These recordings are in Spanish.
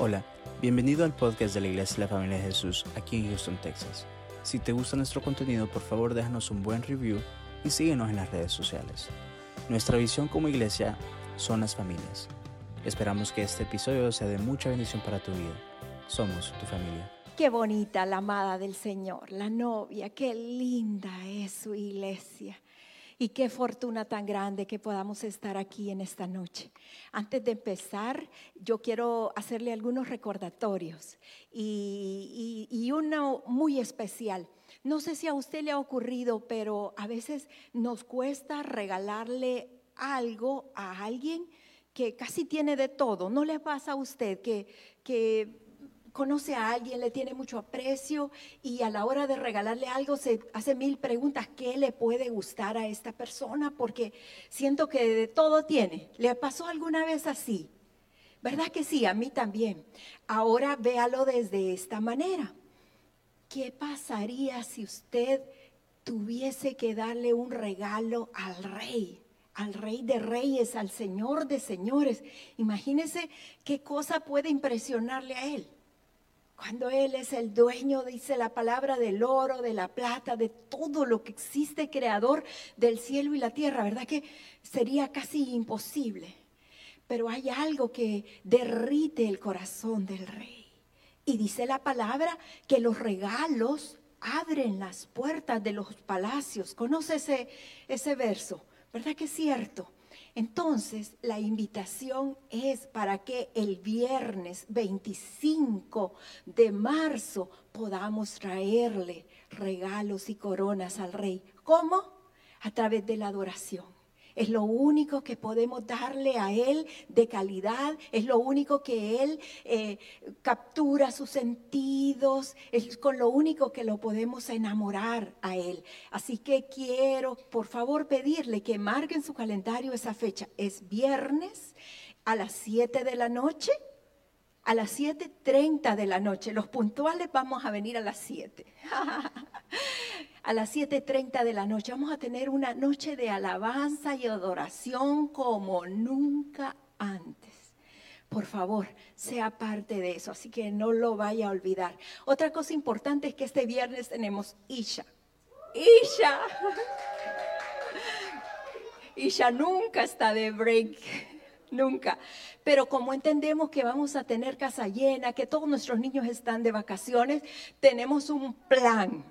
Hola, bienvenido al podcast de la Iglesia de la Familia de Jesús aquí en Houston, Texas. Si te gusta nuestro contenido, por favor déjanos un buen review y síguenos en las redes sociales. Nuestra visión como iglesia son las familias. Esperamos que este episodio sea de mucha bendición para tu vida. Somos tu familia. Qué bonita la amada del Señor, la novia, qué linda es su iglesia. Y qué fortuna tan grande que podamos estar aquí en esta noche. Antes de empezar, yo quiero hacerle algunos recordatorios y, uno muy especial. No sé si a usted le ha ocurrido, pero a veces nos cuesta regalarle algo a alguien que casi tiene de todo. ¿No le pasa a usted que, que conoce a alguien, le tiene mucho aprecio y a la hora de regalarle algo se hace mil preguntas, ¿qué le puede gustar a esta persona? Porque siento que de todo tiene. ¿Le pasó alguna vez así? ¿Verdad que sí? A mí también. Ahora véalo desde esta manera. ¿Qué pasaría si usted tuviese que darle un regalo al rey? al rey de reyes, al señor de señores. Imagínese qué cosa puede impresionarle a él. Cuando Él es el dueño, dice la palabra, del oro, de la plata, de todo lo que existe, creador del cielo y la tierra, ¿verdad que sería casi imposible? Pero hay algo que derrite el corazón del rey. Y dice la palabra que los regalos abren las puertas de los palacios. ¿Conoce ese, ese verso? ¿Verdad que es cierto? Entonces, la invitación es para que el viernes 25 de marzo podamos traerle regalos y coronas al rey. ¿Cómo? A través de la adoración. Es lo único que podemos darle a Él de calidad, es lo único que Él eh, captura sus sentidos, es con lo único que lo podemos enamorar a Él. Así que quiero, por favor, pedirle que marquen su calendario esa fecha. Es viernes a las 7 de la noche a las 7.30 de la noche. Los puntuales vamos a venir a las 7. a las 7.30 de la noche. Vamos a tener una noche de alabanza y adoración como nunca antes. Por favor, sea parte de eso, así que no lo vaya a olvidar. Otra cosa importante es que este viernes tenemos Isha. Isha. Isha nunca está de break nunca. Pero como entendemos que vamos a tener casa llena, que todos nuestros niños están de vacaciones, tenemos un plan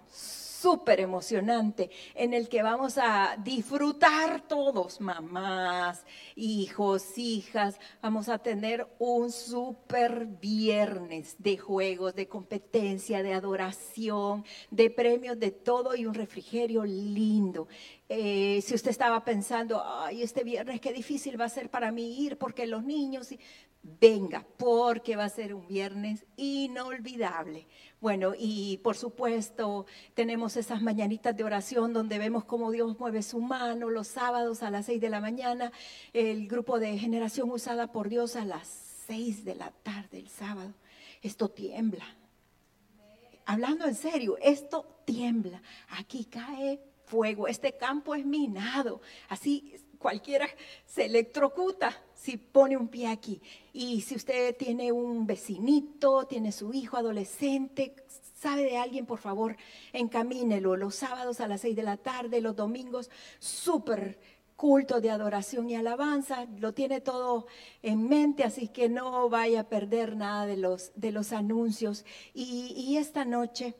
súper emocionante en el que vamos a disfrutar todos, mamás, hijos, hijas. Vamos a tener un súper viernes de juegos, de competencia, de adoración, de premios, de todo y un refrigerio lindo. Eh, si usted estaba pensando, ay, este viernes qué difícil va a ser para mí ir porque los niños, venga, porque va a ser un viernes inolvidable. Bueno, y por supuesto tenemos esas mañanitas de oración donde vemos cómo Dios mueve su mano los sábados a las seis de la mañana, el grupo de generación usada por Dios a las seis de la tarde el sábado. Esto tiembla. Hablando en serio, esto tiembla. Aquí cae fuego. Este campo es minado. Así cualquiera se electrocuta si pone un pie aquí. Y si usted tiene un vecinito, tiene su hijo adolescente, sabe de alguien, por favor, encamínelo. Los sábados a las seis de la tarde, los domingos, súper culto de adoración y alabanza, lo tiene todo en mente, así que no vaya a perder nada de los, de los anuncios. Y, y esta noche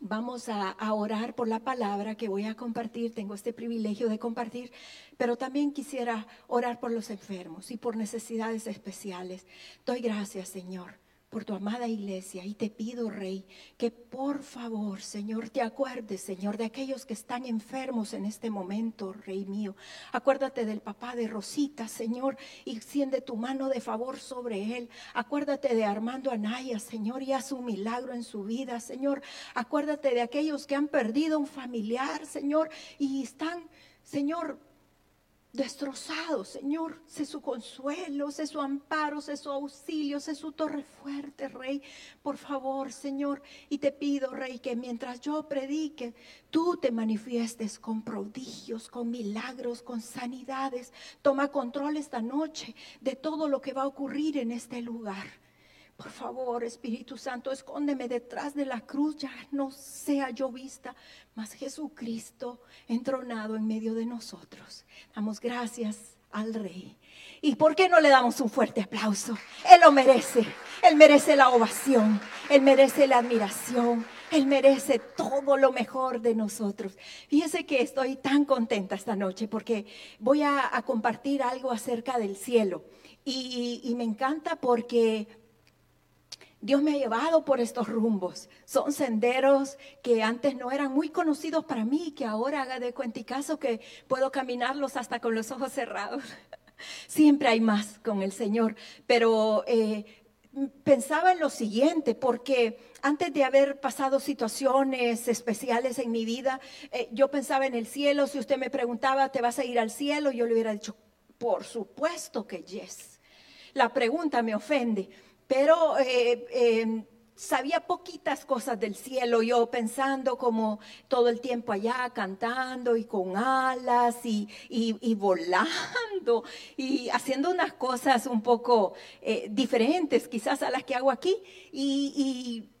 vamos a, orar por la palabra que voy a compartir. Tengo este privilegio de compartir, pero también quisiera orar por los enfermos y por necesidades especiales. Doy gracias, Señor por tu amada iglesia y te pido, Rey, que por favor, Señor, te acuerdes, Señor, de aquellos que están enfermos en este momento, Rey mío. Acuérdate del papá de Rosita, Señor, y extiende tu mano de favor sobre él. Acuérdate de Armando Anaya, Señor, y haz un milagro en su vida, Señor. Acuérdate de aquellos que han perdido un familiar, Señor, y están, Señor, destrozado, Señor. Sé su consuelo, sé su amparo, sé su auxilio, sé su torre fuerte, Rey. Por favor, Señor. Y te pido, Rey, que mientras yo predique, tú te manifiestes con prodigios, con milagros, con sanidades. Toma control esta noche de todo lo que va a ocurrir en este lugar. Por favor, Espíritu Santo, escóndeme detrás de la cruz, ya no sea yo vista, mas Jesucristo entronado en medio de nosotros. Damos gracias al Rey. ¿Y por qué no le damos un fuerte aplauso? Él lo merece. Él merece la ovación. Él merece la admiración. Él merece todo lo mejor de nosotros. Fíjese que estoy tan contenta esta noche porque voy a, compartir algo acerca del cielo. y me encanta porque Dios me ha llevado por estos rumbos. Son senderos que antes no eran muy conocidos para mí, que ahora haga de caso que puedo caminarlos hasta con los ojos cerrados. Siempre hay más con el Señor, pero eh, pensaba en lo siguiente, porque antes de haber pasado situaciones especiales en mi vida, eh, yo pensaba en el cielo. Si usted me preguntaba, ¿te vas a ir al cielo? Yo le hubiera dicho, por supuesto que yes. La pregunta me ofende pero eh, em, sabía poquitas cosas del cielo, yo pensando como todo el tiempo allá cantando y con alas y, volando y haciendo unas cosas un poco eh, diferentes quizás a las que hago aquí. y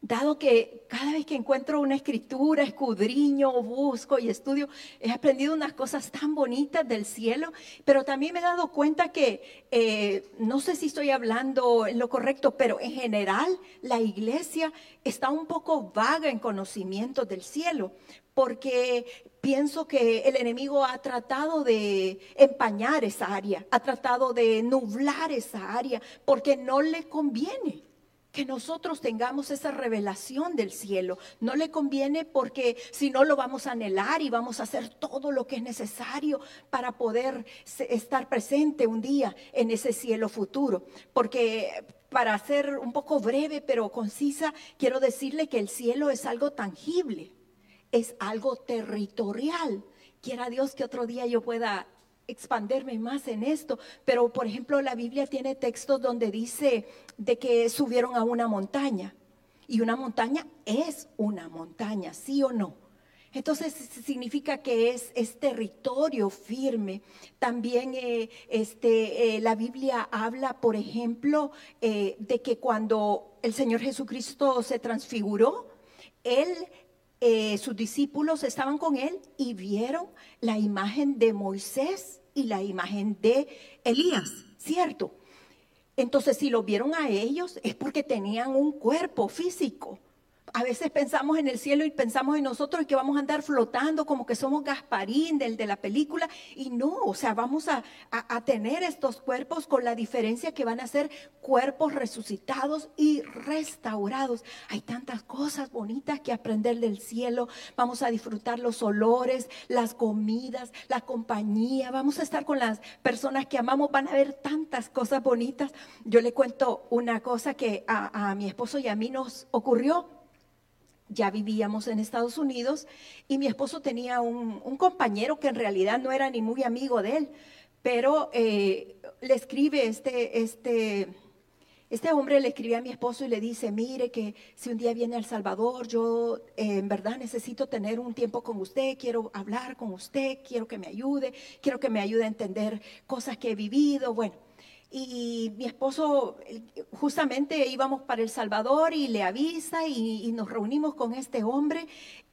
dado que cada vez que encuentro una escritura, escudriño, busco y estudio, he aprendido unas cosas tan bonitas del cielo, pero también me he dado cuenta que, eh, no sé si estoy hablando en lo correcto, pero en general la iglesia está un poco vaga en conocimiento del cielo, porque pienso que el enemigo ha tratado de empañar esa área, ha tratado de nublar esa área, porque no le conviene que nosotros tengamos esa revelación del cielo. No le conviene porque si no lo vamos a anhelar y vamos a hacer todo lo que es necesario para poder estar presente un día en ese cielo futuro. Porque para ser un poco breve pero concisa, quiero decirle que el cielo es algo tangible, es algo territorial. Quiera Dios que otro día yo pueda expanderme más en esto, pero por ejemplo la Biblia tiene textos donde dice de que subieron a una montaña y una montaña es una montaña, sí o no. Entonces significa que es, es territorio firme. También eh, este, eh, la Biblia habla, por ejemplo, eh, de que cuando el Señor Jesucristo se transfiguró, Él sus discípulos estaban con él y vieron la imagen de Moisés y la imagen de Elías, ¿cierto? Entonces, si lo vieron a ellos, es porque tenían un cuerpo físico. A veces pensamos en el cielo y pensamos en nosotros y que vamos a andar flotando como que somos Gasparín del de la película. Y no, o sea, vamos a, tener estos cuerpos con la diferencia que van a ser cuerpos resucitados y restaurados. Hay tantas cosas bonitas que aprender del cielo. Vamos a disfrutar los olores, las comidas, la compañía. Vamos a estar con las personas que amamos. Van a ver tantas cosas bonitas. Yo le cuento una cosa que a, mi esposo y a mí nos ocurrió ya vivíamos en Estados Unidos y mi esposo tenía un, compañero que en realidad no era ni muy amigo de él, pero eh, le escribe este, este, este hombre le escribe a mi esposo y le dice, mire que si un día viene a El Salvador, yo eh, en verdad necesito tener un tiempo con usted, quiero hablar con usted, quiero que me ayude, quiero que me ayude a entender cosas que he vivido. Bueno, y mi esposo, justamente íbamos para El Salvador y le avisa y, nos reunimos con este hombre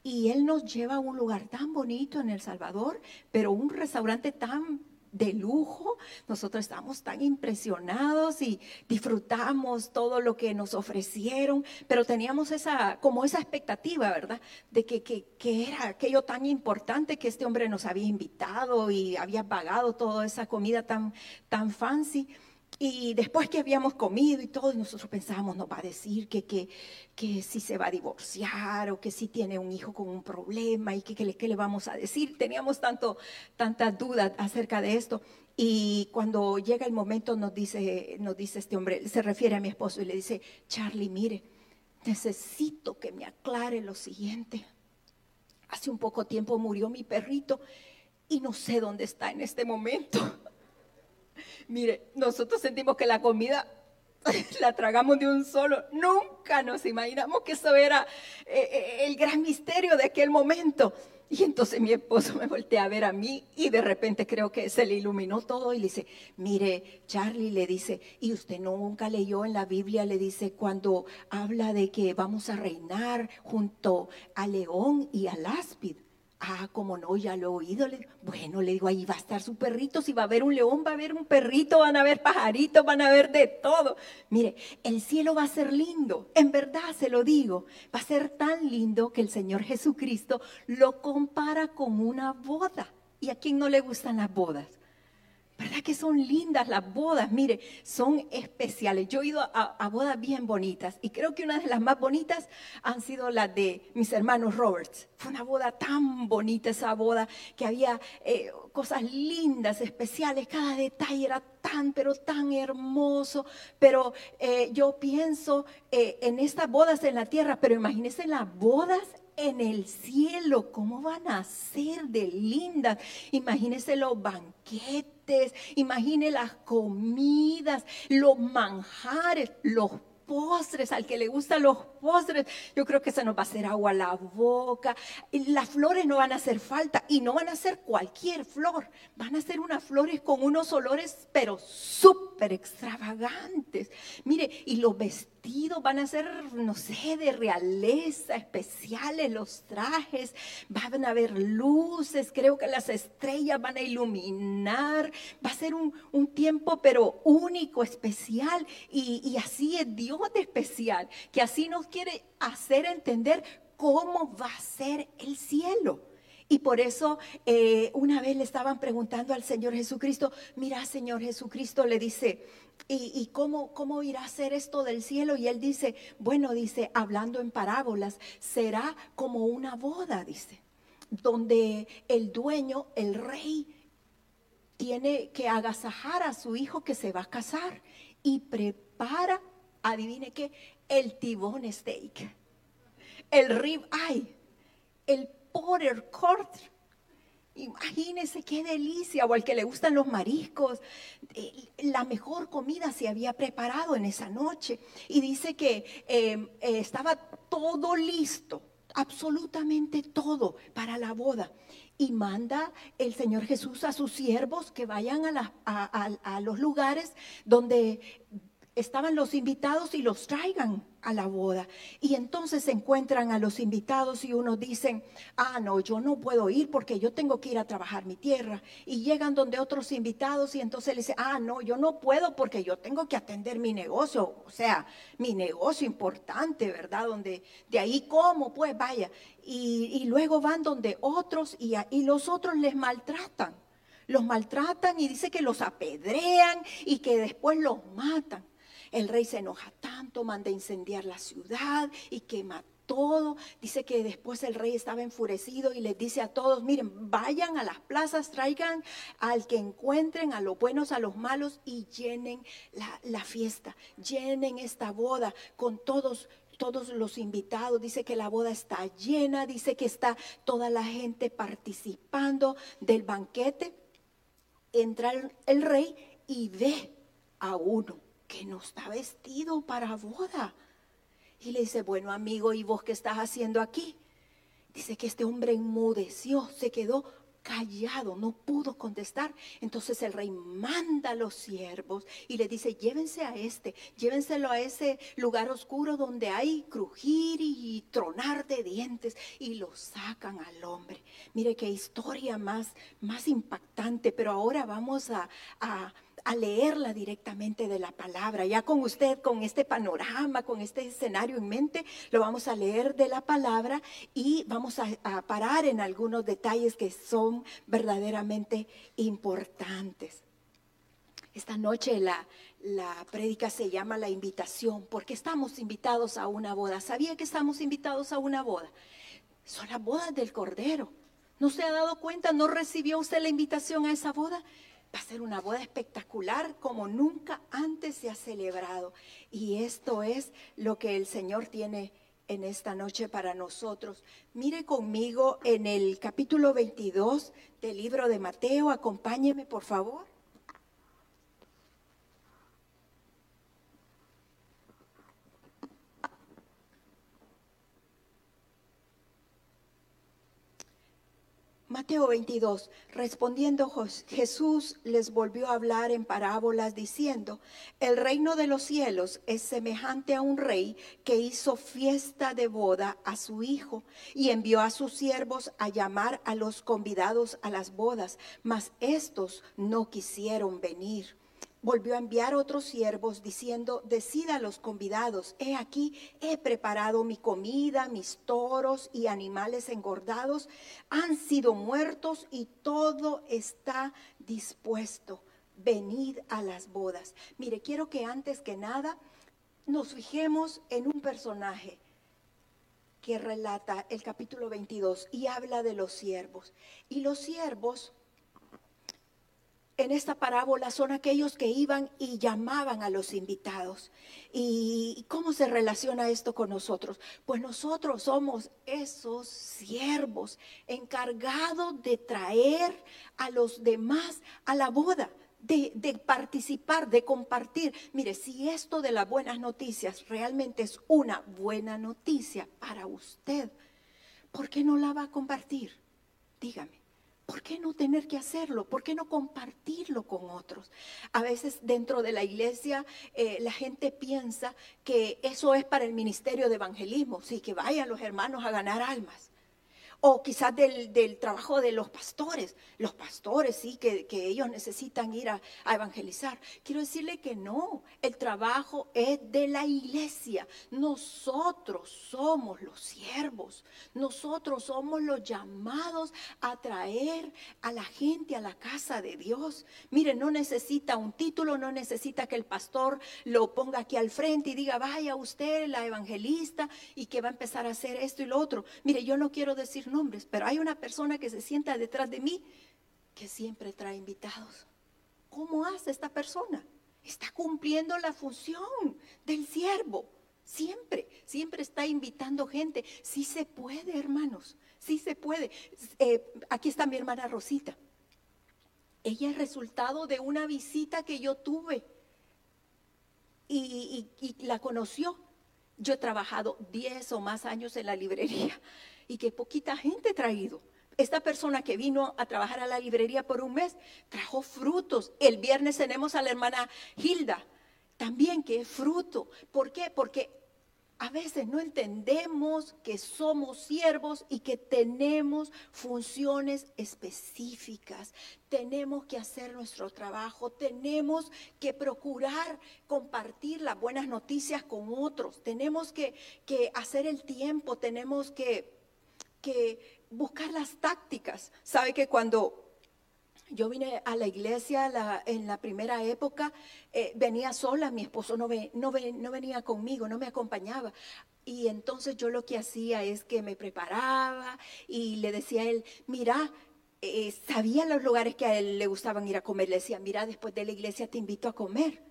y él nos lleva a un lugar tan bonito en El Salvador, pero un restaurante tan de lujo. Nosotros estamos tan impresionados y disfrutamos todo lo que nos ofrecieron, pero teníamos esa, como esa expectativa, ¿verdad? De que, que, que, era aquello tan importante que este hombre nos había invitado y había pagado toda esa comida tan, tan fancy. Y después que habíamos comido y todo, nosotros pensábamos, nos va a decir que, que, que si se va a divorciar o que si tiene un hijo con un problema y que, que, le, vamos a decir. Teníamos tanto, tantas dudas acerca de esto. Y cuando llega el momento nos dice, nos dice este hombre, se refiere a mi esposo y le dice, Charlie, mire, necesito que me aclare lo siguiente. Hace un poco tiempo murió mi perrito y no sé dónde está en este momento. Mire, nosotros sentimos que la comida la tragamos de un solo. Nunca nos imaginamos que eso era eh, eh, el gran misterio de aquel momento. Y entonces mi esposo me voltea a ver a mí y de repente creo que se le iluminó todo y le dice, mire, Charlie le dice, y usted nunca leyó en la Biblia, le dice, cuando habla de que vamos a reinar junto al león y al áspid. Ah, como no, ya lo he oído. bueno, le digo, ahí va a estar su perrito. Si va a haber un león, va a haber un perrito, van a haber pajaritos, van a haber de todo. Mire, el cielo va a ser lindo. En verdad se lo digo. Va a ser tan lindo que el Señor Jesucristo lo compara con una boda. ¿Y a quién no le gustan las bodas? ¿Verdad que son lindas las bodas? Mire, son especiales. Yo he ido a, bodas bien bonitas y creo que una de las más bonitas han sido las de mis hermanos Roberts. Fue una boda tan bonita esa boda que había eh, cosas lindas, especiales. Cada detalle era tan, pero tan hermoso. Pero eh, yo pienso eh, en estas bodas en la tierra, pero imagínense las bodas en el cielo, ¿cómo van a ser de lindas? Imagínense los banquetes, imagine las comidas, los manjares, los postres, al que le gustan los postres, yo creo que se nos va a hacer agua a la boca. Las flores no van a hacer falta y no van a ser cualquier flor, van a ser unas flores con unos olores pero súper extravagantes. Mire, y los vestidos van a ser, no sé, de realeza, especiales, los trajes, van a haber luces, creo que las estrellas van a iluminar, va a ser un, tiempo pero único, especial. Y, y así es Dios especial, que así nos quiere hacer entender cómo va a ser el cielo. Y por eso eh, una vez le estaban preguntando al Señor Jesucristo, mira Señor Jesucristo le dice, ¿y, cómo, cómo irá a ser esto del cielo? Y él dice, bueno, dice, hablando en parábolas, será como una boda, dice, donde el dueño, el rey, tiene que agasajar a su hijo que se va a casar y prepara adivine qué, el tibón steak, el rib eye, el porter quarter. Imagínense qué delicia, o al que le gustan los mariscos. Eh, la mejor comida se había preparado en esa noche. Y dice que em, eh, estaba todo listo, absolutamente todo para la boda. Y manda el Señor Jesús a sus siervos que vayan a los lugares donde estaban los invitados y los traigan a la boda. Y entonces se encuentran a los invitados y unos dicen, ah, no, yo no puedo ir porque yo tengo que ir a trabajar mi tierra. Y llegan donde otros invitados y entonces le dicen, ah, no, yo no puedo porque yo tengo que atender mi negocio, o sea, mi negocio importante, ¿verdad? Donde de ahí como, pues vaya. Y, luego van donde otros y, y los otros les maltratan. Los maltratan y dice que los apedrean y que después los matan. El rey se enoja tanto, manda incendiar la ciudad y quema todo. Dice que después el rey estaba enfurecido y les dice a todos, miren, vayan a las plazas, traigan al que encuentren, a los buenos, a los malos y llenen la, fiesta, llenen esta boda con todos todos los invitados, dice que la boda está llena, dice que está toda la gente participando del banquete. Entra el rey y ve a uno que no está vestido para boda. Y le dice, bueno amigo, ¿y vos qué estás haciendo aquí? Dice que este hombre enmudeció, se quedó callado, no pudo contestar. Entonces el rey manda a los siervos y le dice, llévense a este, llévenselo a ese lugar oscuro donde hay crujir y tronar de dientes y lo sacan al hombre. Mire qué historia más, más impactante, pero ahora vamos a, a a leerla directamente de la palabra. Ya con usted, con este panorama, con este escenario en mente, lo vamos a leer de la palabra y vamos a, parar en algunos detalles que son verdaderamente importantes. Esta noche la, la prédica se llama la invitación, porque estamos invitados a una boda. ¿Sabía que estamos invitados a una boda? Son las bodas del Cordero. ¿No se ha dado cuenta? ¿No recibió usted la invitación a esa boda? Va a ser una boda espectacular como nunca antes se ha celebrado. Y esto es lo que el Señor tiene en esta noche para nosotros. Mire conmigo en el capítulo 22 del libro de Mateo. Acompáñeme, por favor. Mateo 22, respondiendo Jesús les volvió a hablar en parábolas diciendo, el reino de los cielos es semejante a un rey que hizo fiesta de boda a su hijo y envió a sus siervos a llamar a los convidados a las bodas, mas estos no quisieron venir volvió a enviar otros siervos diciendo, decida a los convidados, he aquí, he preparado mi comida, mis toros y animales engordados han sido muertos y todo está dispuesto. Venid a las bodas. Mire, quiero que antes que nada nos fijemos en un personaje que relata el capítulo 22 y habla de los siervos. Y los siervos en esta parábola son aquellos que iban y llamaban a los invitados. ¿Y cómo se relaciona esto con nosotros? Pues nosotros somos esos siervos encargados de traer a los demás a la boda. De, participar, de compartir. Mire, si esto de las buenas noticias realmente es una buena noticia para usted, ¿por qué no la va a compartir? Dígame. ¿Por qué no tener que hacerlo? ¿Por qué no compartirlo con otros? A veces dentro de la iglesia eh, la gente piensa que eso es para el ministerio de evangelismo, sí, que vayan los hermanos a ganar almas o quizás del, trabajo de los pastores. Los pastores, sí, que, ellos necesitan ir a, evangelizar. Quiero decirle que no, el trabajo es de la iglesia. Nosotros somos los siervos, nosotros somos los llamados a traer a la gente a la casa de Dios. Mire, no necesita un título, no necesita que el pastor lo ponga aquí al frente y diga, vaya usted, la evangelista, y que va a empezar a hacer esto y lo otro. Mire, yo no quiero decir nombres, pero hay una persona que se sienta detrás de mí que siempre trae invitados. ¿Cómo hace esta persona? Está cumpliendo la función del siervo. Siempre, siempre está invitando gente. Sí se puede, hermanos, sí se puede. Eh, aquí está mi hermana Rosita. Ella es resultado de una visita que yo tuve y, y la conoció. Yo he trabajado 10 o más años en la librería y que poquita gente ha traído. Esta persona que vino a trabajar a la librería por un mes trajo frutos. El viernes tenemos a la hermana Hilda, también que es fruto. ¿Por qué? Porque a veces no entendemos que somos siervos y que tenemos funciones específicas. Tenemos que hacer nuestro trabajo, tenemos que procurar compartir las buenas noticias con otros, tenemos que, hacer el tiempo, tenemos que que buscar las tácticas. Sabe que cuando yo vine a la iglesia en la primera época, eh, venía sola, mi esposo no, no, no, venía conmigo, no me acompañaba. Y entonces yo lo que hacía es que me preparaba y le decía a él, mira, eh, sabía los lugares que a él le gustaban ir a comer. Le decía, mira, después de la iglesia te invito a comer.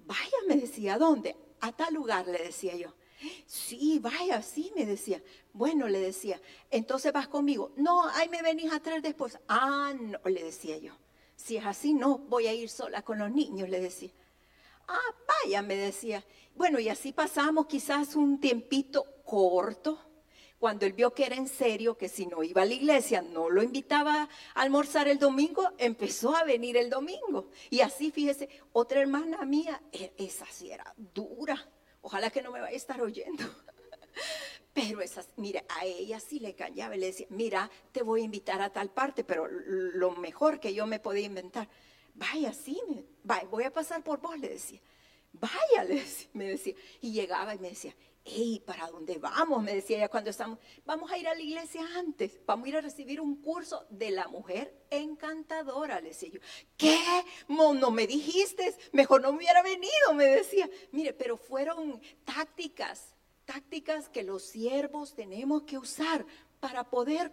Vaya, me decía, ¿dónde? A tal lugar, le decía yo. Sí, vaya, sí, me decía. Bueno, le decía, entonces vas conmigo. No, ahí me venís a traer después. Ah, no, le decía yo. Si es así, no, voy a ir sola con los niños, le decía. Ah, vaya, me decía. Bueno, y así pasamos quizás un tiempito corto. Cuando él vio que era en serio, que si no iba a la iglesia, no lo invitaba a almorzar el domingo, empezó a venir el domingo. Y así, fíjese, otra hermana mía, e, esa sí era dura Ojalá que no me vaya a estar oyendo. Pero esas, mire, a ella sí le callaba y le decía, mira, te voy a invitar a tal parte, pero lo mejor que yo me podía inventar, vaya, sí, vaya, voy a pasar por vos, le decía. Vaya, le me decía. Y llegaba y me decía, hey, ¿para dónde vamos? Me decía ella cuando estamos, vamos a ir a la iglesia antes, vamos a ir a recibir un curso de la mujer encantadora, le decía yo. ¿Qué? No me dijiste, mejor no me hubiera venido, me decía. Mire, pero fueron tácticas, tácticas que los siervos tenemos que usar para poder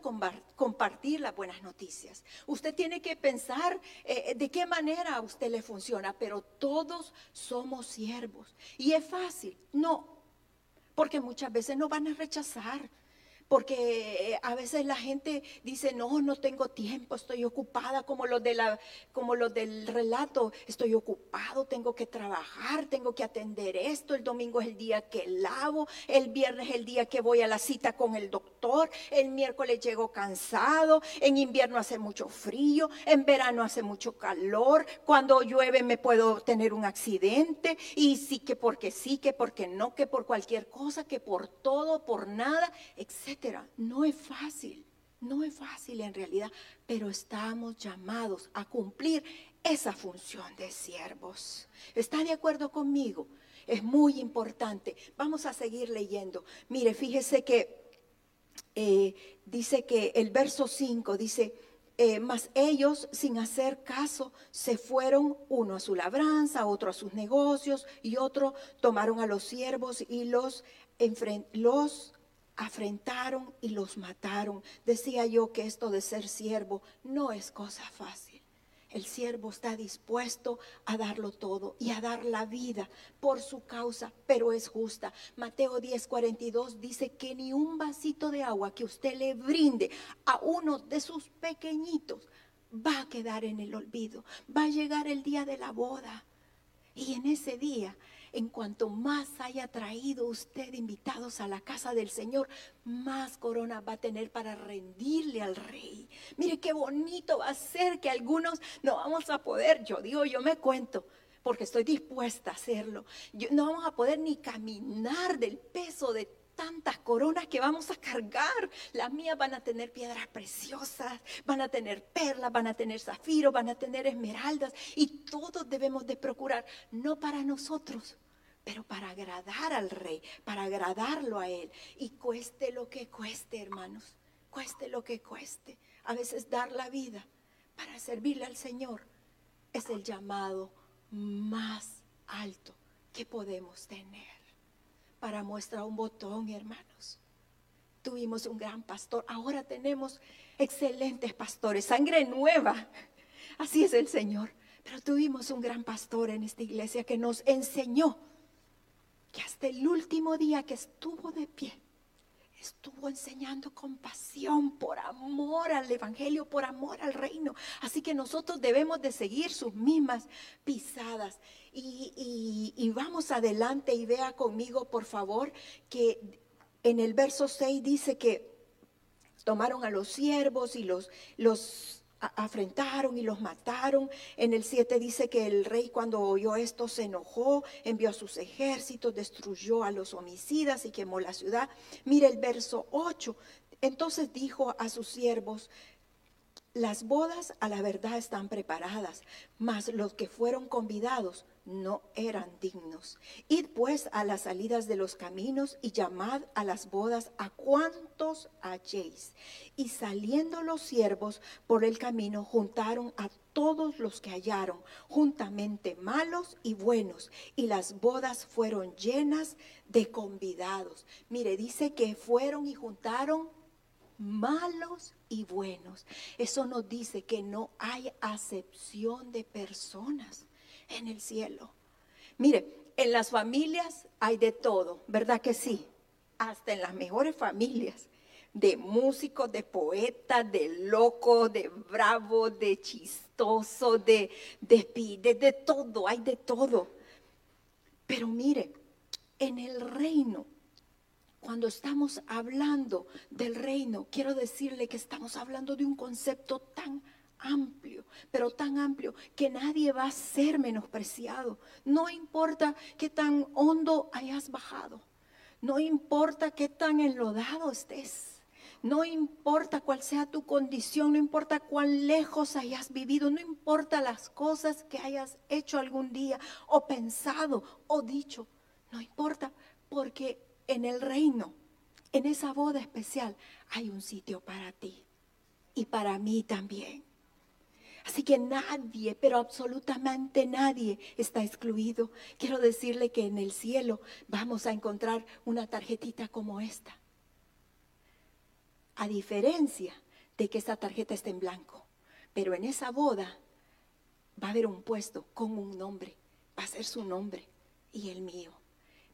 compartir las buenas noticias. Usted tiene que pensar eh, de qué manera a usted le funciona, pero todos somos siervos. Y es fácil. No, porque muchas veces nos van a rechazar, porque a veces la gente dice, no, no tengo tiempo, estoy ocupada, como lo, de la, como lo del relato, estoy ocupado, tengo que trabajar, tengo que atender esto, el domingo es el día que lavo, el viernes es el día que voy a la cita con el doctor, el miércoles llego cansado, en invierno hace mucho frío, en verano hace mucho calor, cuando llueve me puedo tener un accidente y sí que porque sí, que porque no, que por cualquier cosa, que por todo, por nada, No es fácil, no es fácil en realidad, pero estamos llamados a cumplir esa función de siervos. ¿Está de acuerdo conmigo? Es muy importante. Vamos a seguir leyendo. Mire, fíjese que eh, dice que el verso 5 dice, eh, mas ellos, sin hacer caso, se fueron, uno a su labranza, otro a sus negocios, y otro tomaron a los siervos y los, los afrentaron y los mataron. Decía yo que esto de ser siervo no es cosa fácil. El siervo está dispuesto a darlo todo y a dar la vida por su causa, pero es justa. Mateo 10:42 dice que ni un vasito de agua que usted le brinde a uno de sus pequeñitos va a quedar en el olvido. Va a llegar el día de la boda. Y en ese día en cuanto más haya traído usted invitados a la casa del Señor, más corona va a tener para rendirle al rey. Mire qué bonito va a ser que algunos no vamos a poder, yo digo, yo me cuento, porque estoy dispuesta a hacerlo. no vamos a poder ni caminar del peso de tantas coronas que vamos a cargar. Las mías van a tener piedras preciosas, van a tener perlas, van a tener zafiro, van a tener esmeraldas y todos debemos de procurar, no para nosotros, pero para agradar al rey, para agradarlo a él. Y cueste lo que cueste, hermanos, cueste lo que cueste. A veces dar la vida para servirle al Señor es el llamado más alto que podemos tener. Para muestra un botón, hermanos. Tuvimos un gran pastor, ahora tenemos excelentes pastores, sangre nueva. Así es el Señor. Pero tuvimos un gran pastor en esta iglesia que nos enseñó que hasta el último día que estuvo de pie, estuvo enseñando compasión por amor al Evangelio, por amor al reino. Así que nosotros debemos de seguir sus mismas pisadas. Y, vamos adelante y vea conmigo, por favor, que en el verso 6 dice que tomaron a los siervos y los, los afrentaron y los mataron. En el 7 dice que el rey cuando oyó esto se enojó, envió a sus ejércitos, destruyó a los homicidas y quemó la ciudad. Mire el verso 8. Entonces dijo a sus siervos, las bodas a la verdad están preparadas, mas los que fueron convidados no eran dignos. Id pues a las salidas de los caminos y llamad a las bodas a cuantos halléis. Y saliendo los siervos por el camino, juntaron a todos los que hallaron, juntamente malos y buenos, y las bodas fueron llenas de convidados. Mire, dice que fueron y juntaron malos y buenos. Eso nos dice que no hay acepción de personas en el cielo. Mire, en las familias hay de todo, ¿verdad que sí? Hasta en las mejores familias, de músicos, de poetas, de locos, de bravos, de chistosos, de, de, de, de todo, hay de todo. Pero mire, en el reino cuando estamos hablando del reino, quiero decirle que estamos hablando de un concepto tan amplio, pero tan amplio que nadie va a ser menospreciado. No importa qué tan hondo hayas bajado, no importa qué tan enlodado estés, no importa cuál sea tu condición, no importa cuán lejos hayas vivido, no importa las cosas que hayas hecho algún día o pensado o dicho, no importa, porque en el reino, en esa boda especial, hay un sitio para ti y para mí también. Así que nadie, pero absolutamente nadie está excluido. Quiero decirle que en el cielo vamos a encontrar una tarjetita como esta. A diferencia de que esta tarjeta esté en blanco. Pero en esa boda va a haber un puesto con un nombre. Va a ser su nombre y el mío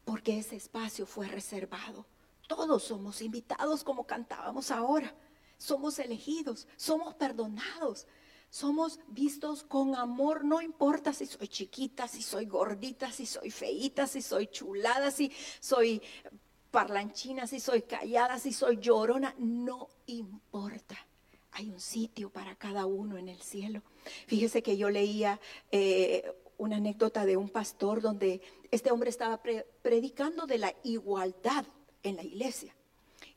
porque ese espacio fue reservado Todos somos invitados como cantábamos ahora. Somos elegidos, somos perdonados, somos vistos con amor, no importa si soy chiquita, si soy gordita, si soy feita, si soy chulada, si soy parlanchina, si soy callada, si soy llorona, no importa. Hay un sitio para cada uno en el cielo. Fíjese que yo leía eh, una anécdota de un pastor donde este hombre estaba predicando de la igualdad en la iglesia.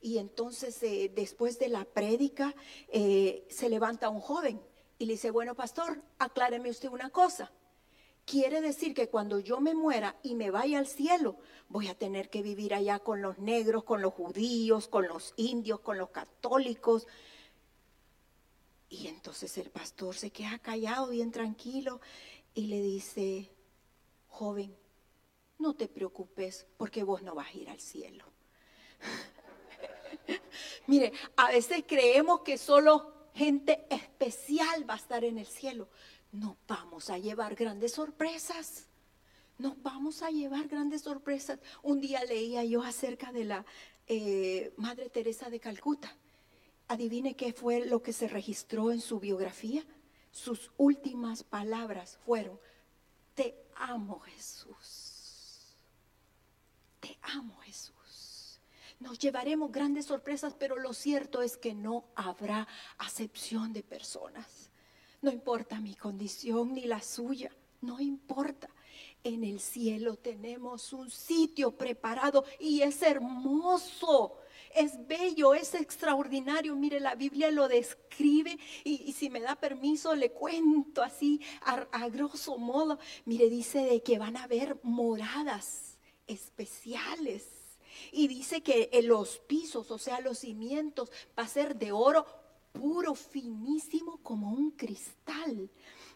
Y entonces eh, después de la prédica eh, se levanta un joven y le dice, bueno pastor, acláreme usted una cosa. Quiere decir que cuando yo me muera y me vaya al cielo, voy a tener que vivir allá con los negros, con los judíos, con los indios, con los católicos. Y entonces el pastor se queda callado, bien tranquilo, y le dice, joven, no te preocupes porque vos no vas a ir al cielo. Mire, a veces creemos que solo gente especial va a estar en el cielo nos vamos a llevar grandes sorpresas. Nos vamos a llevar grandes sorpresas. Un día leía yo acerca de la eh, Madre Teresa de Calcuta. Adivine qué fue lo que se registró en su biografía. Sus últimas palabras fueron, te amo Jesús. Te amo Jesús. Nos llevaremos grandes sorpresas, pero lo cierto es que no habrá acepción de personas. No importa mi condición ni la suya, no importa. En el cielo tenemos un sitio preparado y es hermoso. Es bello, es extraordinario. Mire, la Biblia lo describe y, si me da permiso le cuento así a, grosso modo. Mire, dice de que van a haber moradas especiales. Y dice que en los pisos, o sea, los cimientos, va a ser de oro puro, finísimo como un cristal.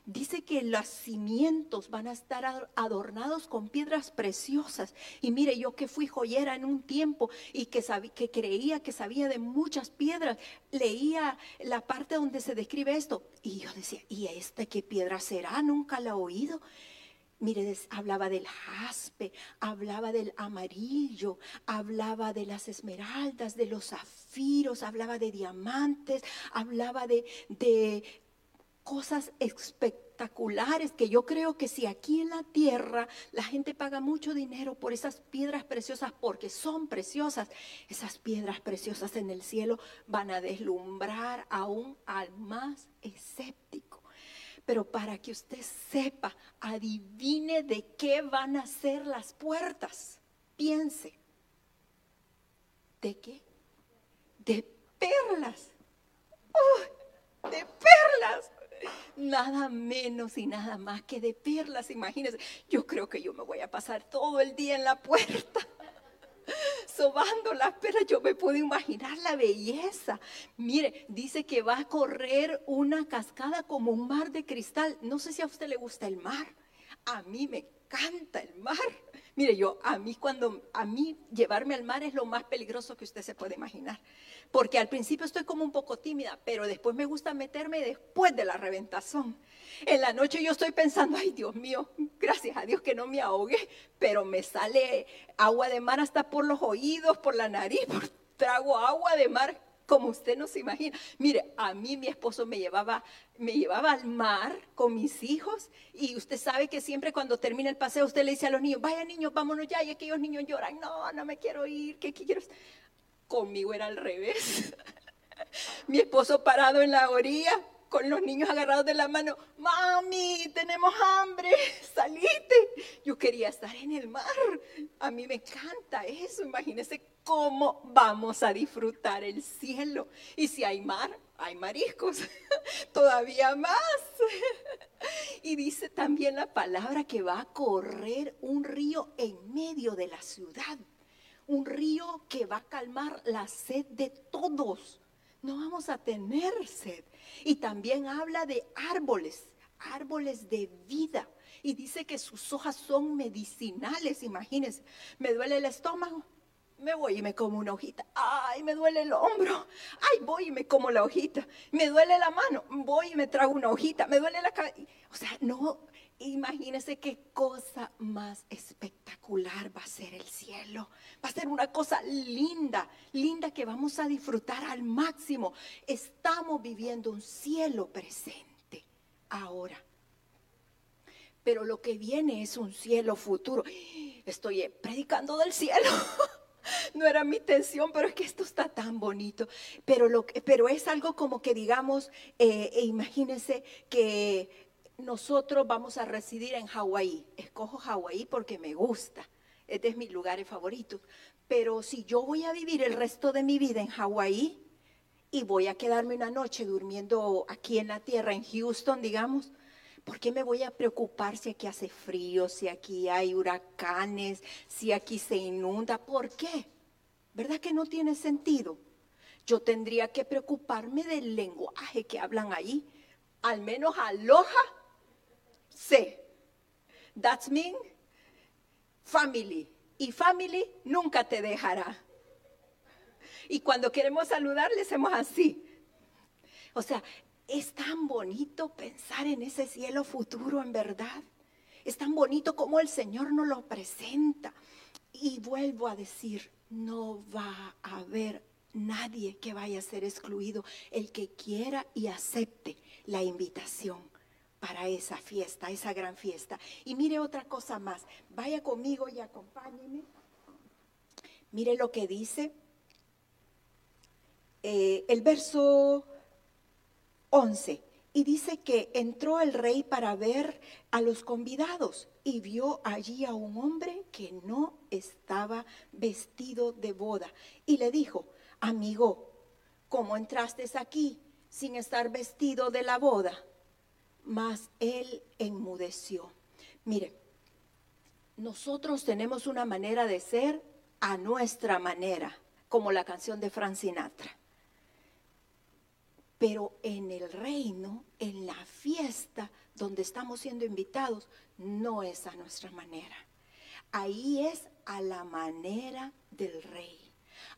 Dice que los cimientos van a estar adornados con piedras preciosas. Y mire, yo que fui joyera en un tiempo y que, que creía que sabía de muchas piedras, leía la parte donde se describe esto. Y yo decía, ¿y este qué piedra será? Nunca la he oído. Mire, hablaba del jaspe, hablaba del amarillo, hablaba de las esmeraldas, de los zafiros, hablaba de diamantes, hablaba de, de cosas espectaculares que yo creo que si aquí en la tierra la gente paga mucho dinero por esas piedras preciosas porque son preciosas, esas piedras preciosas en el cielo van a deslumbrar aún al más escéptico. Pero para que usted sepa, adivine de qué van a ser las puertas. Piense. ¿De qué? De perlas. de perlas. Nada menos y nada más que de perlas, imagínense. Yo creo que yo me voy a pasar todo el día en la puerta sobando las yo me puedo imaginar la belleza. Mire, dice que va a correr una cascada como un mar de cristal. No sé si a usted le gusta el mar. A mí me encanta el mar. Mire, yo, a mí cuando, a mí llevarme al mar es lo más peligroso que usted se puede imaginar. Porque al principio estoy como un poco tímida, pero después me gusta meterme después de la reventazón. En la noche yo estoy pensando, ay Dios mío, gracias a Dios que no me ahogue, pero me sale agua de mar hasta por los oídos, por la nariz, trago agua de mar como usted no se imagina. Mire, a mí mi esposo me llevaba, me llevaba al mar con mis hijos y usted sabe que siempre cuando termina el paseo usted le dice a los niños, vaya niños, vámonos ya, y aquellos niños lloran, no, no me quiero ir, ¿qué quiero? Conmigo era al revés. mi esposo parado en la orilla con los niños agarrados de la mano, mami, tenemos hambre, salite. Yo quería estar en el mar. A mí me encanta eso. Imagínense cómo vamos a disfrutar el cielo. Y si hay mar, hay mariscos, todavía más. Y dice también la palabra que va a correr un río en medio de la ciudad. Un río que va a calmar la sed de todos. No vamos a tener sed. Y también habla de árboles, árboles de vida. Y dice que sus hojas son medicinales, imagínense. Me duele el estómago, me voy y me como una hojita. Ay, me duele el hombro. Ay, voy y me como la hojita. Me duele la mano. Voy y me trago una hojita. Me duele la cabeza. O sea, no, imagínense qué cosa más espectacular espectacular va a ser el cielo. Va a ser una cosa linda, linda que vamos a disfrutar al máximo. Estamos viviendo un cielo presente ahora. Pero lo que viene es un cielo futuro. Estoy predicando del cielo. no era mi intención, pero es que esto está tan bonito. Pero, lo pero es algo como que digamos, eh, e imagínense que nosotros vamos a residir en Hawái. Escojo Hawái porque me gusta. Este es mi lugar favorito. Pero si yo voy a vivir el resto de mi vida en Hawái y voy a quedarme una noche durmiendo aquí en la tierra, en Houston, digamos, ¿por qué me voy a preocupar si aquí hace frío, si aquí hay huracanes, si aquí se inunda? ¿Por qué? ¿Verdad que no tiene sentido? Yo tendría que preocuparme del lenguaje que hablan ahí. Al menos aloha sé. That's mean family. Y family nunca te dejará. Y cuando queremos saludar, le hacemos así. O sea, es tan bonito pensar en ese cielo futuro, en verdad. Es tan bonito como el Señor nos lo presenta. Y vuelvo a decir, no va a haber nadie que vaya a ser excluido. El que quiera y acepte la invitación para esa fiesta, esa gran fiesta. Y mire otra cosa más, vaya conmigo y acompáñeme. Mire lo que dice eh, el verso 11. Y dice que entró el rey para ver a los convidados y vio allí a un hombre que no estaba vestido de boda. Y le dijo, amigo, ¿cómo entraste aquí sin estar vestido de la boda? mas él enmudeció. Mire, nosotros tenemos una manera de ser a nuestra manera, como la canción de Frank Sinatra. Pero en el reino, en la fiesta donde estamos siendo invitados, no es a nuestra manera. Ahí es a la manera del rey.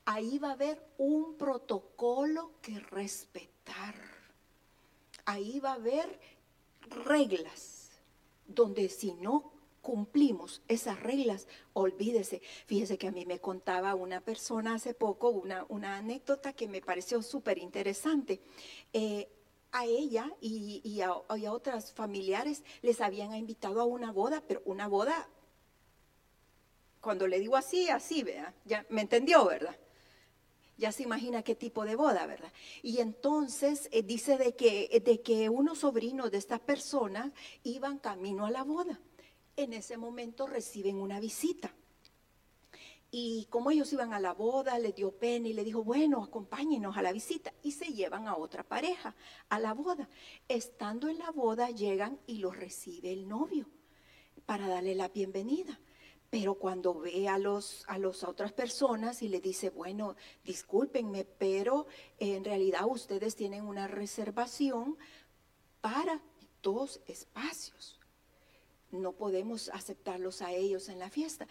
Ahí va a haber un protocolo que respetar. Ahí va a haber reglas, donde si no cumplimos esas reglas, olvídese. Fíjese que a mí me contaba una persona hace poco una, una anécdota que me pareció súper interesante. Eh, a ella y, a, otras familiares les habían invitado a una boda, pero una boda, cuando le digo así, así, vea, ya me entendió, ¿verdad? Ya se imagina qué tipo de boda, ¿verdad? Y entonces eh, dice de que, de que unos sobrinos de esta persona iban camino a la boda. En ese momento reciben una visita. Y como ellos iban a la boda, le dio pena y le dijo, bueno, acompáñenos a la visita. Y se llevan a otra pareja a la boda. Estando en la boda, llegan y los recibe el novio para darle la bienvenida. Pero cuando ve a, los, a las otras personas y le dice, bueno, discúlpenme, pero en realidad ustedes tienen una reservación para dos espacios. No podemos aceptarlos a ellos en la fiesta.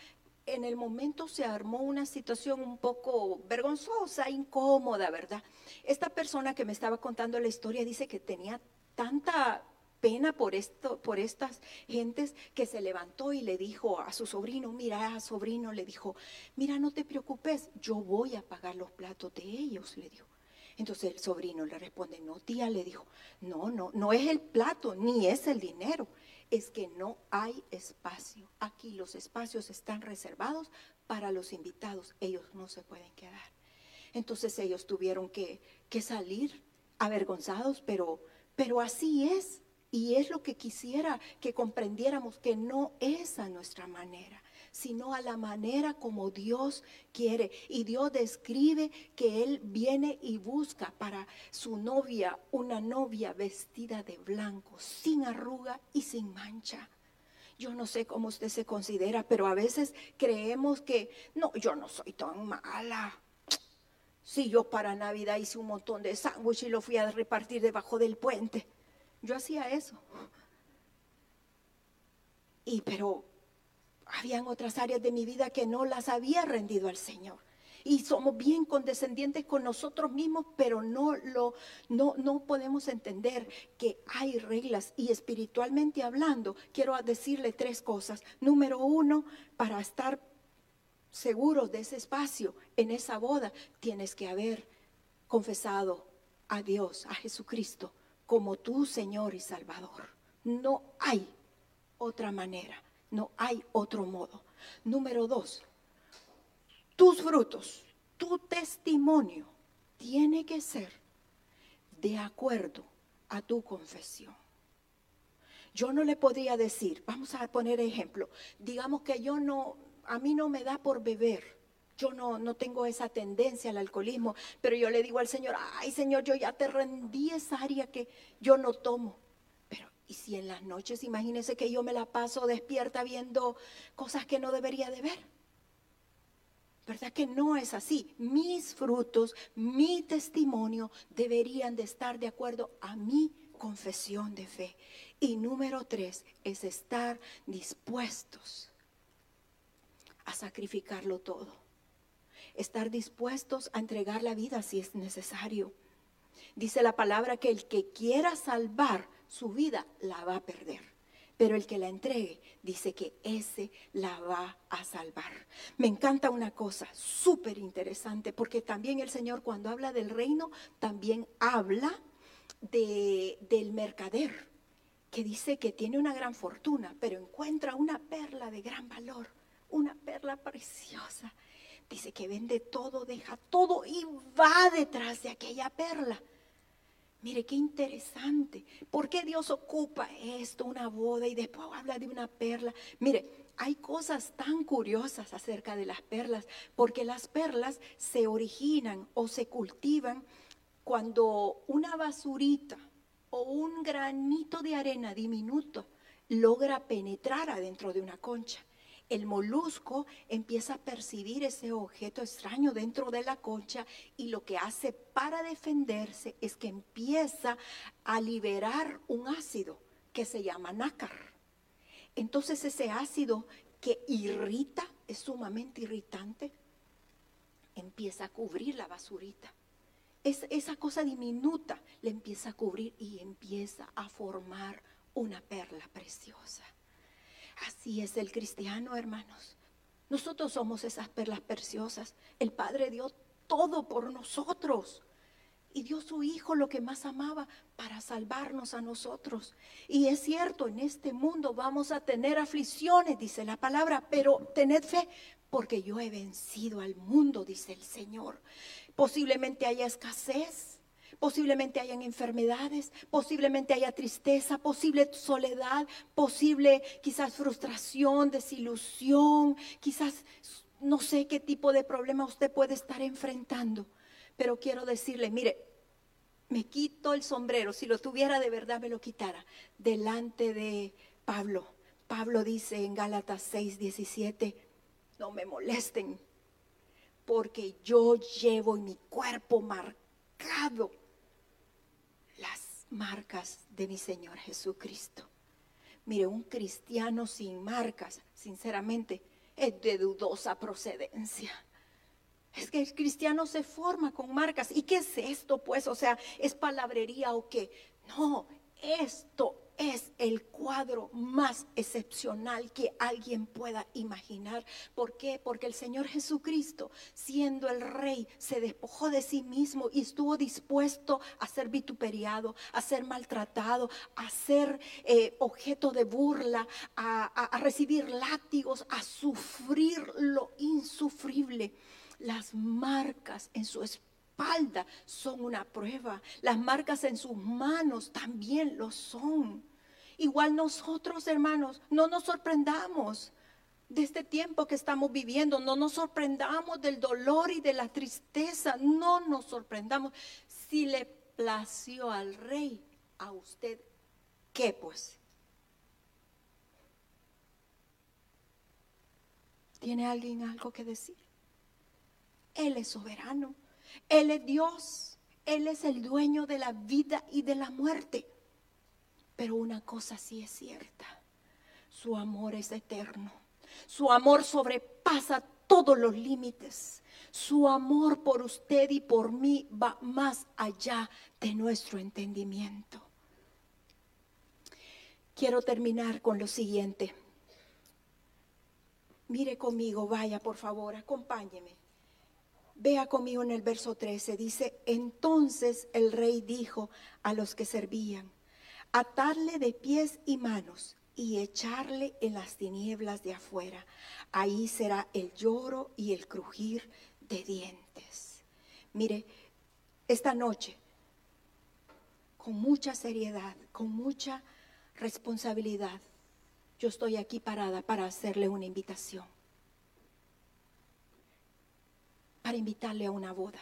En el momento se armó una situación un poco vergonzosa, incómoda, ¿verdad? Esta persona que me estaba contando la historia dice que tenía tanta pena por, esto, por estas gentes que se levantó y le dijo a su sobrino, mira, sobrino le dijo, mira, no te preocupes, yo voy a pagar los platos de ellos, le dijo. Entonces el sobrino le responde, no, tía, le dijo, no, no, no es el plato, ni es el dinero, es que no hay espacio. Aquí los espacios están reservados para los invitados, ellos no se pueden quedar. Entonces ellos tuvieron que, que salir avergonzados, pero, pero así es. Y es lo que quisiera que comprendiéramos, que no es a nuestra manera, sino a la manera como Dios quiere. Y Dios describe que Él viene y busca para su novia una novia vestida de blanco, sin arruga y sin mancha. Yo no sé cómo usted se considera, pero a veces creemos que, no, yo no soy tan mala. Si yo para Navidad hice un montón de sándwich y lo fui a repartir debajo del puente. Yo hacía eso. Y pero habían otras áreas de mi vida que no las había rendido al Señor. y somos bien condescendientes con nosotros mismos, pero no lo no no podemos entender que hay reglas y espiritualmente hablando, quiero decirle tres cosas. Número uno, para estar seguros de ese espacio en esa boda, tienes que haber confesado a Dios, a Jesucristo, como tu Señor y Salvador. No hay otra manera, no hay otro modo. Número dos, tus frutos, tu testimonio tiene que ser de acuerdo a tu confesión. Yo no le podría decir, vamos a poner ejemplo, digamos que yo no, a mí no me da por beber. Yo no, no tengo esa tendencia al alcoholismo, pero yo le digo al Señor, ay Señor, yo ya te rendí esa área que yo no tomo. ¿Y si en las noches, imagínese que yo me la paso despierta viendo cosas que no debería de ver? ¿Verdad que no es así? Mis frutos, mi testimonio deberían de estar de acuerdo a mi confesión de fe. Y número tres es estar dispuestos a sacrificarlo todo. Estar dispuestos a entregar la vida si es necesario. Dice la palabra que el que quiera salvar su vida la va a perder pero el que la entregue dice que ese la va a salvar. Me encanta una cosa súper interesante, porque también el Señor cuando habla del reino, también habla de, del mercader, que dice que tiene una gran fortuna, pero encuentra una perla de gran valor, una perla preciosa. Dice que vende todo, deja todo y va detrás de aquella perla. Mire, qué interesante. ¿Por qué Dios ocupa esto, una boda, y después habla de una perla? Mire, hay cosas tan curiosas acerca de las perlas, porque las perlas se originan o se cultivan cuando una basurita o un granito de arena diminuto logra penetrar adentro de una concha el molusco empieza a percibir ese objeto extraño dentro de la concha y lo que hace para defenderse es que empieza a liberar un ácido que se llama nácar. Entonces ese ácido que irrita, es sumamente irritante, empieza a cubrir la basurita. Es, esa cosa diminuta le empieza a cubrir y empieza a formar una perla preciosa. Así es el cristiano, hermanos. Nosotros somos esas perlas preciosas. El Padre dio todo por nosotros. Y dio su Hijo lo que más amaba para salvarnos a nosotros. Y es cierto, en este mundo vamos a tener aflicciones, dice la palabra, pero tened fe, porque yo he vencido al mundo, dice el Señor. Posiblemente haya escasez, Posiblemente hayan enfermedades, posiblemente haya tristeza, posible soledad, posible quizás frustración, desilusión, quizás no sé qué tipo de problema usted puede estar enfrentando. Pero quiero decirle, mire, me quito el sombrero, si lo tuviera de verdad me lo quitara, delante de Pablo. Pablo dice en Gálatas 6, 17, no me molesten, porque yo llevo en mi cuerpo marcado marcas de mi Señor Jesucristo. Mire, un cristiano sin marcas, sinceramente, es de dudosa procedencia. Es que el cristiano se forma con marcas. ¿Y qué es esto, pues? O sea, ¿es palabrería o qué? No, esto es el cuadro más excepcional que alguien pueda imaginar. ¿Por qué? Porque el Señor Jesucristo, siendo el rey, se despojó de sí mismo y estuvo dispuesto a ser vituperiado, a ser maltratado, a ser eh, objeto de burla, a, a recibir látigos, a sufrir lo insufrible. Las marcas en su espíritu son una prueba. Las marcas en sus manos también lo son. Igual nosotros, hermanos, no nos sorprendamos de este tiempo que estamos viviendo, no nos sorprendamos del dolor y de la tristeza, no nos sorprendamos. Si le plació al rey, a usted, ¿qué pues? ¿Tiene alguien algo que decir? Él es soberano. Él es Dios. Él es el dueño de la vida y de la muerte. Pero una cosa sí es cierta. Su amor es eterno. Su amor sobrepasa todos los límites. Su amor por usted y por mí va más allá de nuestro entendimiento. Quiero terminar con lo siguiente. Mire conmigo, vaya por favor, acompáñeme. Vea conmigo en el verso 13, dice, entonces el rey dijo a los que servían, atarle de pies y manos y echarle en las tinieblas de afuera. Ahí será el lloro y el crujir de dientes. Mire, esta noche, con mucha seriedad, con mucha responsabilidad, yo estoy aquí parada para hacerle una invitación. Para invitarle a una boda.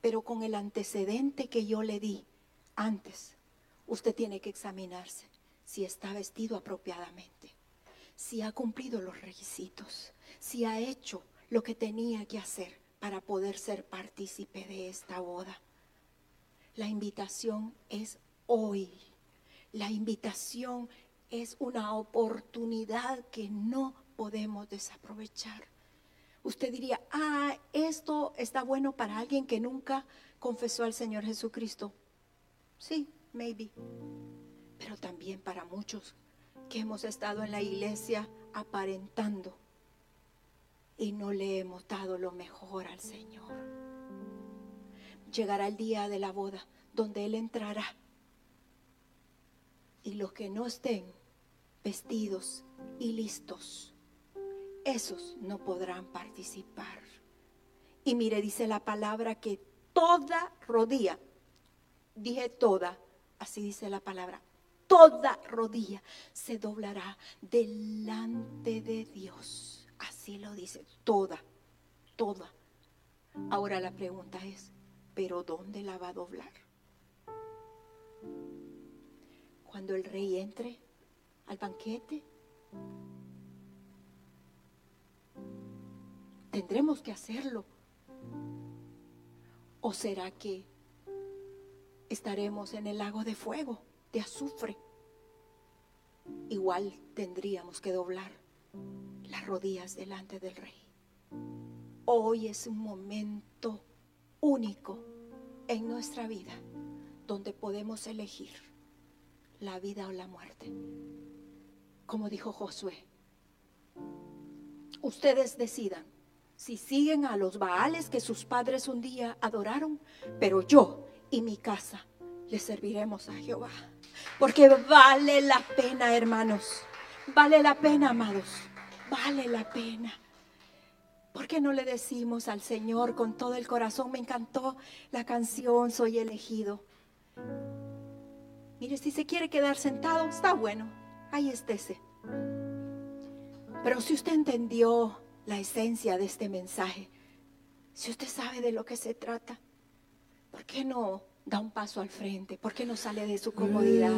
Pero con el antecedente que yo le di antes, usted tiene que examinarse si está vestido apropiadamente, si ha cumplido los requisitos, si ha hecho lo que tenía que hacer para poder ser partícipe de esta boda. La invitación es hoy. La invitación es una oportunidad que no podemos desaprovechar. Usted diría, ah, esto está bueno para alguien que nunca confesó al Señor Jesucristo. Sí, maybe. Pero también para muchos que hemos estado en la iglesia aparentando y no le hemos dado lo mejor al Señor. Llegará el día de la boda donde Él entrará y los que no estén vestidos y listos, esos no podrán participar. Y mire, dice la palabra que toda rodilla, dije toda, así dice la palabra, toda rodilla se doblará delante de Dios. Así lo dice, toda, toda. Ahora la pregunta es, ¿pero dónde la va a doblar? Cuando el rey entre al banquete. ¿Tendremos que hacerlo? ¿O será que estaremos en el lago de fuego, de azufre? Igual tendríamos que doblar las rodillas delante del rey. Hoy es un momento único en nuestra vida donde podemos elegir la vida o la muerte. Como dijo Josué, ustedes decidan si siguen a los Baales que sus padres un día adoraron, pero yo y mi casa le serviremos a Jehová. Porque vale la pena, hermanos. Vale la pena, amados. Vale la pena. ¿Por qué no le decimos al Señor con todo el corazón? Me encantó la canción Soy elegido. Mire, si se quiere quedar sentado, está bueno. Ahí estése. Pero si usted entendió la esencia de este mensaje, si usted sabe de lo que se trata, ¿por qué no da un paso al frente? ¿Por qué no sale de su comodidad?